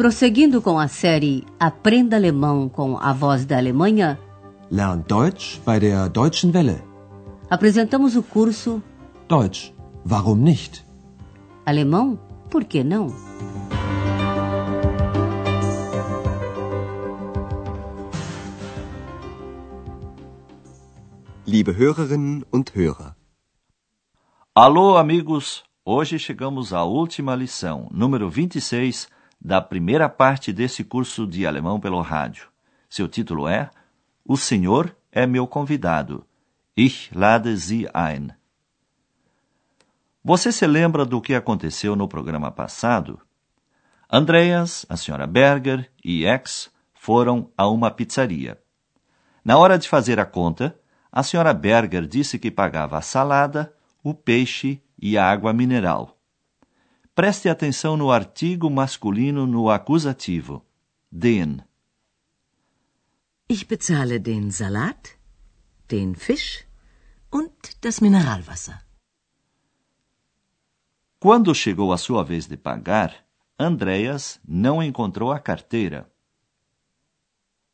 Prosseguindo com a série Aprenda Alemão com a Voz da Alemanha, Lern Deutsch bei der Deutschen Welle. apresentamos o curso Deutsch, warum nicht? Alemão, por que não? Liebe Hörerinnen und Hörer. Alô, amigos! Hoje chegamos à última lição, número 26, da primeira parte desse curso de alemão pelo rádio. Seu título é O Senhor é meu convidado. Ich lade Sie ein. Você se lembra do que aconteceu no programa passado? Andreas, a senhora Berger e X foram a uma pizzaria. Na hora de fazer a conta, a senhora Berger disse que pagava a salada, o peixe e a água mineral. Preste atenção no artigo masculino no acusativo. Den. Ich bezahle den Salat, den Fisch und das Mineralwasser. Quando chegou a sua vez de pagar, Andreas não encontrou a carteira.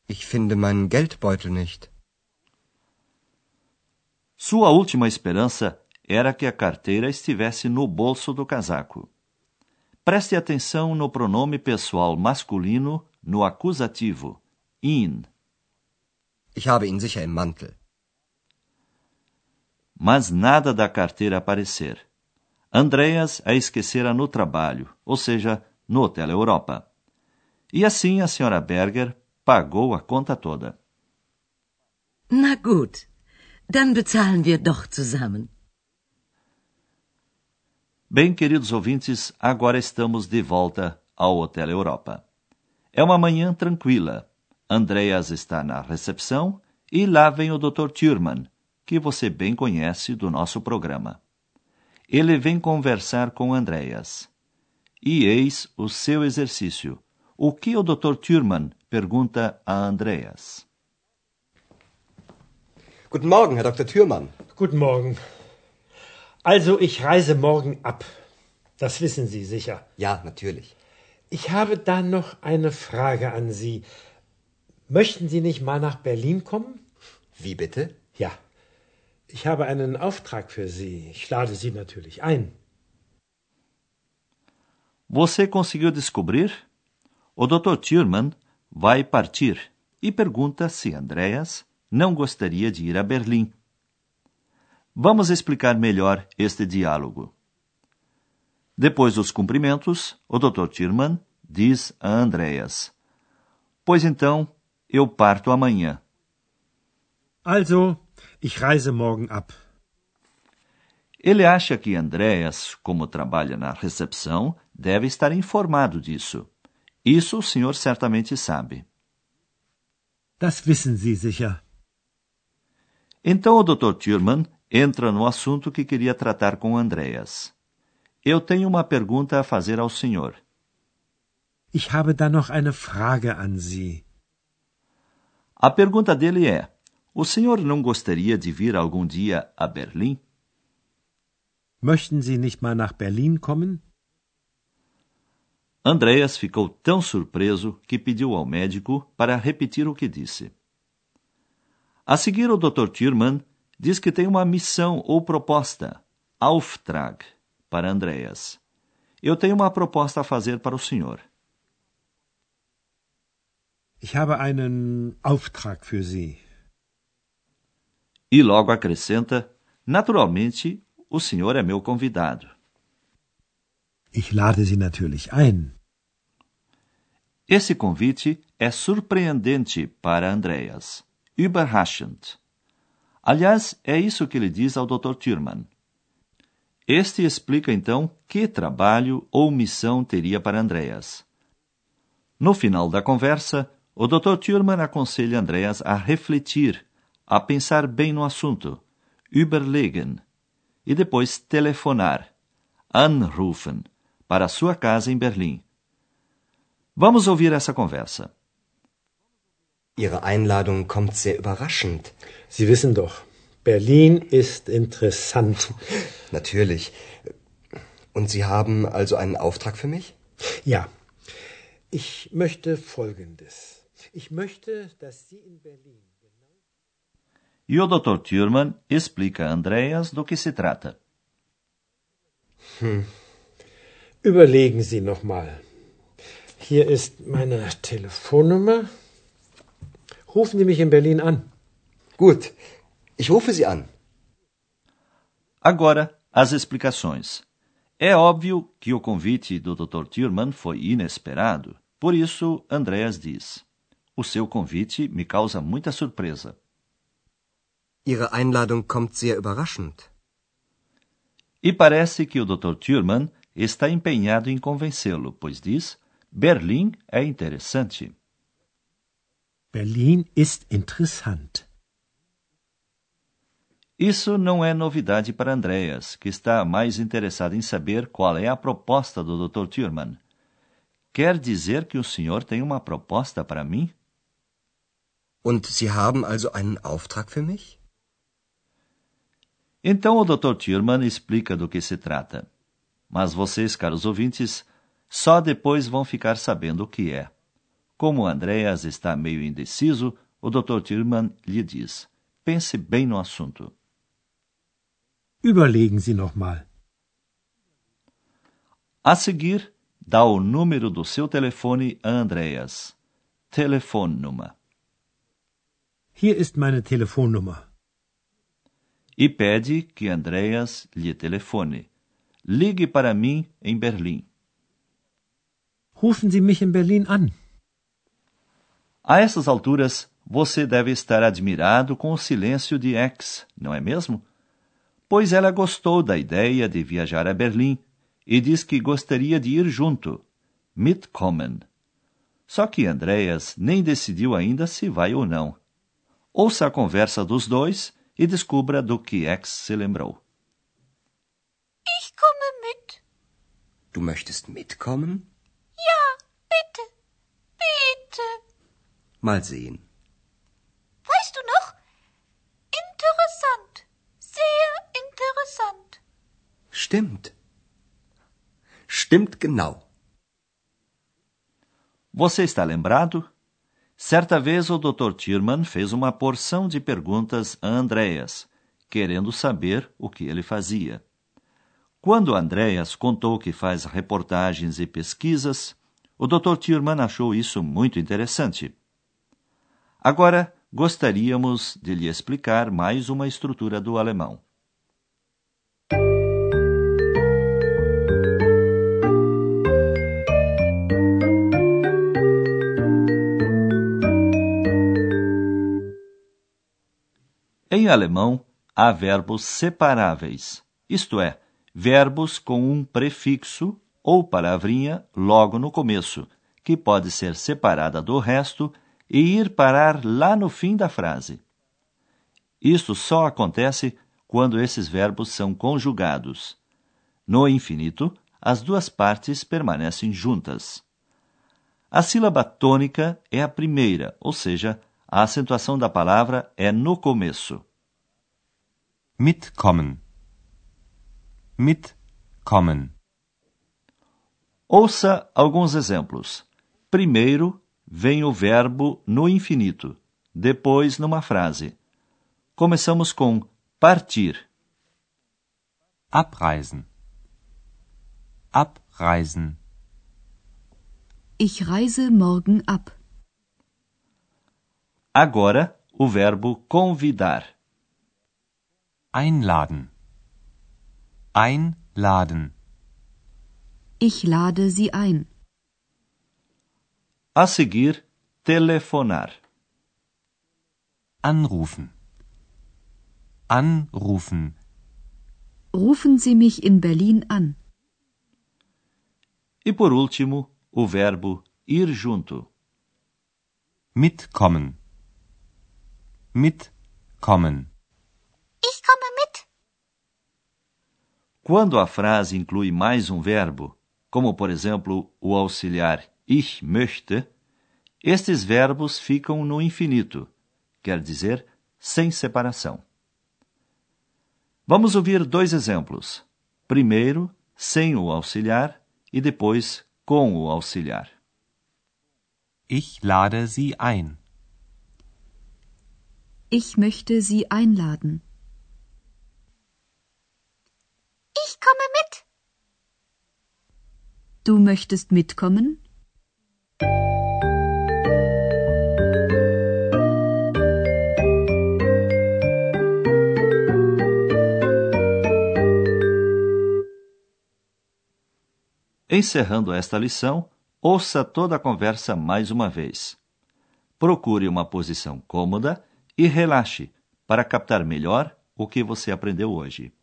Ich finde meinen Geldbeutel nicht. Sua última esperança era que a carteira estivesse no bolso do casaco. Preste atenção no pronome pessoal masculino no acusativo, in. Ich habe ihn sicher im Mantel. Mas nada da carteira aparecer. Andreas a esquecera no trabalho, ou seja, no Hotel Europa. E assim a senhora Berger pagou a conta toda. Na gut, dann bezahlen wir doch zusammen. Bem, queridos ouvintes, agora estamos de volta ao Hotel Europa. É uma manhã tranquila. Andreas está na recepção e lá vem o Dr. Thurman, que você bem conhece do nosso programa. Ele vem conversar com Andreas. E eis o seu exercício. O que o Dr. Thurman pergunta a Andreas? Guten Morgen, Herr Dr. Thürmann. Guten Morgen. Also, ich reise morgen ab. Das wissen Sie sicher. Ja, natürlich. Ich habe da noch eine Frage an Sie. Möchten Sie nicht mal nach Berlin kommen? Wie bitte? Ja. Ich habe einen Auftrag für Sie. Ich lade Sie natürlich ein. Você conseguiu descobrir? O Dr. Thurman vai partir e pergunta se Andreas não gostaria de ir a Berlim. Vamos explicar melhor este diálogo. Depois dos cumprimentos, o Dr. Thurman diz a Andreas: Pois então, eu parto amanhã. Also, ich reise morgen ab. Ele acha que Andreas, como trabalha na recepção, deve estar informado disso. Isso o senhor certamente sabe. Das wissen Sie sicher. Então o Dr. Thurman entra no assunto que queria tratar com Andreas. Eu tenho uma pergunta a fazer ao senhor. Ich habe da noch eine Frage an Sie. A pergunta dele é: O senhor não gostaria de vir algum dia a Berlim? Möchten Sie nicht mal nach Berlin kommen? Andreas ficou tão surpreso que pediu ao médico para repetir o que disse. A seguir, o Dr. Thurman diz que tem uma missão ou proposta, Auftrag, para Andreas. Eu tenho uma proposta a fazer para o senhor. Ich habe einen Auftrag für Sie. E logo acrescenta: Naturalmente, o senhor é meu convidado. Ich lade Sie natürlich ein. Esse convite é surpreendente para Andreas. Überraschend. Aliás, é isso que ele diz ao Dr. Thurman. Este explica então que trabalho ou missão teria para Andreas. No final da conversa, o Dr. Thurman aconselha Andreas a refletir, a pensar bem no assunto, überlegen, e depois telefonar, anrufen, para sua casa em Berlim. Vamos ouvir essa conversa. Ihre Einladung kommt sehr überraschend. Sie wissen doch, Berlin ist interessant. Natürlich. Und Sie haben also einen Auftrag für mich? Ja. Ich möchte Folgendes. Ich möchte, dass Sie in Berlin. E o Dr. Thurman explica a Andreas do que se trata. Überlegen Sie noch mal. Hier ist meine Telefonnummer. Rufen Sie mich in Berlin an. Gut, ich rufe Sie an. Agora, as explicações. É óbvio que o convite do Dr. Thurman foi inesperado, por isso Andreas diz: O seu convite me causa muita surpresa. Ihre Einladung kommt sehr überraschend. E parece que o Dr. Thurman está empenhado em convencê-lo, pois diz: Berlim é interessante. Berlin ist interessant. Isso não é novidade para Andreas, que está mais interessado em saber qual é a proposta do Dr. Thurman. Quer dizer que o senhor tem uma proposta para mim? Und Sie haben also einen Auftrag für mich? Então o Dr. Thurman explica do que se trata. Mas vocês, caros ouvintes, só depois vão ficar sabendo o que é. Como Andreas está meio indeciso, o Dr. Thurman lhe diz: pense bem no assunto. Überlegen Sie noch mal. A seguir, dá o número do seu telefone a Andreas. Telefonnummer. Hier ist meine Telefonnummer. E pede que Andreas lhe telefone. Ligue para mim em Berlim. Rufen Sie mich in Berlin an. A essas alturas, você deve estar admirado com o silêncio de X, não é mesmo? Pois ela gostou da ideia de viajar a Berlim e diz que gostaria de ir junto. Mitkommen. Só que Andreas nem decidiu ainda se vai ou não. Ouça a conversa dos dois e descubra do que X se lembrou. Ich komme mit. Du möchtest mitkommen? Ja, bitte. Bitte. Mal sehen. Weißt du noch? Interessant. Sehr interessant. Stimmt. Stimmt genau. Você está lembrado? Certa vez o Dr. Tierman fez uma porção de perguntas a Andreas, querendo saber o que ele fazia. Quando Andreas contou que faz reportagens e pesquisas, o Dr. Tierman achou isso muito interessante. Agora, gostaríamos de lhe explicar mais uma estrutura do alemão. Em alemão, há verbos separáveis, isto é, verbos com um prefixo ou palavrinha logo no começo, que pode ser separada do resto e ir parar lá no fim da frase. Isto só acontece quando esses verbos são conjugados. No infinito, as duas partes permanecem juntas. A sílaba tônica é a primeira, ou seja, a acentuação da palavra é no começo. Mitkommen. Mitkommen. Ouça alguns exemplos. Primeiro, vem o verbo no infinito, depois numa frase. Começamos com partir. Abreisen. Abreisen. Ich reise morgen ab. Agora, o verbo convidar. Einladen. Einladen. Ich lade Sie ein. A seguir, telefonar. Anrufen. Anrufen. Rufen Sie mich in Berlin an. E por último, o verbo ir junto. Mitkommen. Mitkommen. Ich komme mit. Quando a frase inclui mais um verbo, como por exemplo o auxiliar ich möchte, estes verbos ficam no infinito, quer dizer, sem separação. Vamos ouvir dois exemplos. Primeiro, sem o auxiliar e depois com o auxiliar. Ich lade Sie ein. Ich möchte Sie einladen. Ich komme mit. Du möchtest mitkommen? Encerrando esta lição, ouça toda a conversa mais uma vez. Procure uma posição cômoda e relaxe para captar melhor o que você aprendeu hoje.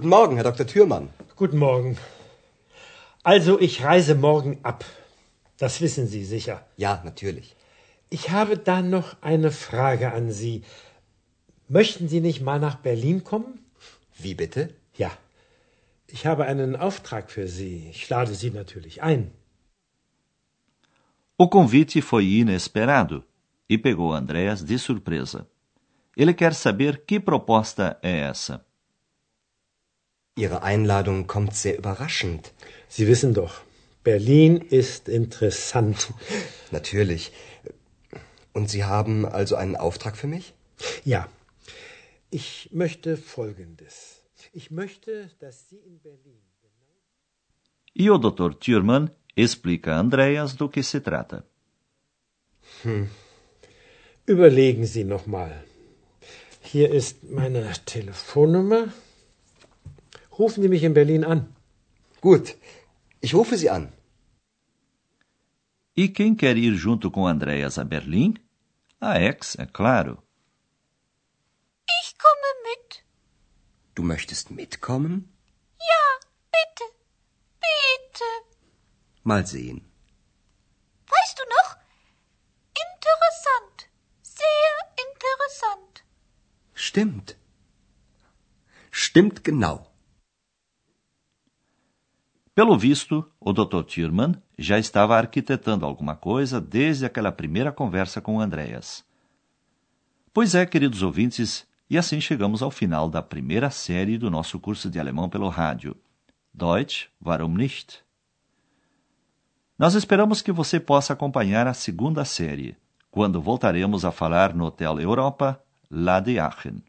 Guten Morgen, Herr Dr. Thürmann. Guten Morgen. Also, ich reise morgen ab. Das wissen Sie sicher. Ja, natürlich. Ich habe da noch eine Frage an Sie. Möchten Sie nicht mal nach Berlin kommen? Wie bitte? Ja. Ich habe einen Auftrag für Sie. Ich lade Sie natürlich ein. O convite foi inesperado e pegou Andréas de surpresa. Ele quer saber que proposta é essa. Ihre Einladung kommt sehr überraschend. Sie wissen doch, Berlin ist interessant. Natürlich. Und Sie haben also einen Auftrag für mich? Ja. Ich möchte Folgendes. Ich möchte, dass Sie in Berlin. E o Dr. Thurman explica a Andreas do que se trata. Überlegen Sie noch mal. Hier ist meine Telefonnummer. Rufen Sie mich in Berlin an. Gut, ich rufe Sie an. E quem quer ir junto com Andreas a Berlim? A ex, é claro. Ich komme mit. Du möchtest mitkommen? Ja, bitte. Bitte. Mal sehen. Weißt du noch? Interessant. Sehr interessant. Stimmt. Stimmt genau. Pelo visto, o Dr. Thurman já estava arquitetando alguma coisa desde aquela primeira conversa com Andreas. Pois é, queridos ouvintes, e assim chegamos ao final da primeira série do nosso curso de alemão pelo rádio. Deutsch, warum nicht? Nós esperamos que você possa acompanhar a segunda série, quando voltaremos a falar no Hotel Europa, lá de Aachen.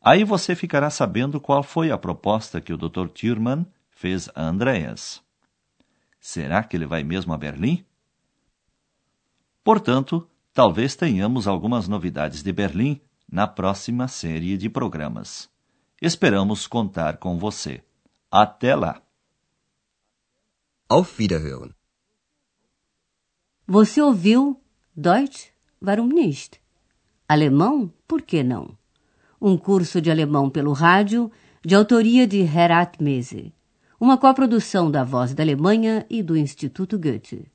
Aí você ficará sabendo qual foi a proposta que o Dr. Thurman fez a Andreas. Será que ele vai mesmo a Berlim? Portanto, talvez tenhamos algumas novidades de Berlim na próxima série de programas. Esperamos contar com você. Até lá! Auf Wiederhören. Você ouviu Deutsch? Warum nicht? Alemão? Por que não? Um curso de alemão pelo rádio, de autoria de Herat Mese. Uma coprodução da Voz da Alemanha e do Instituto Goethe.